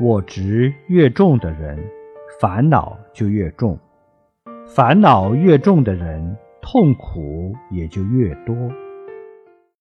我执越重的人烦恼就越重。烦恼越重的人痛苦也就越多。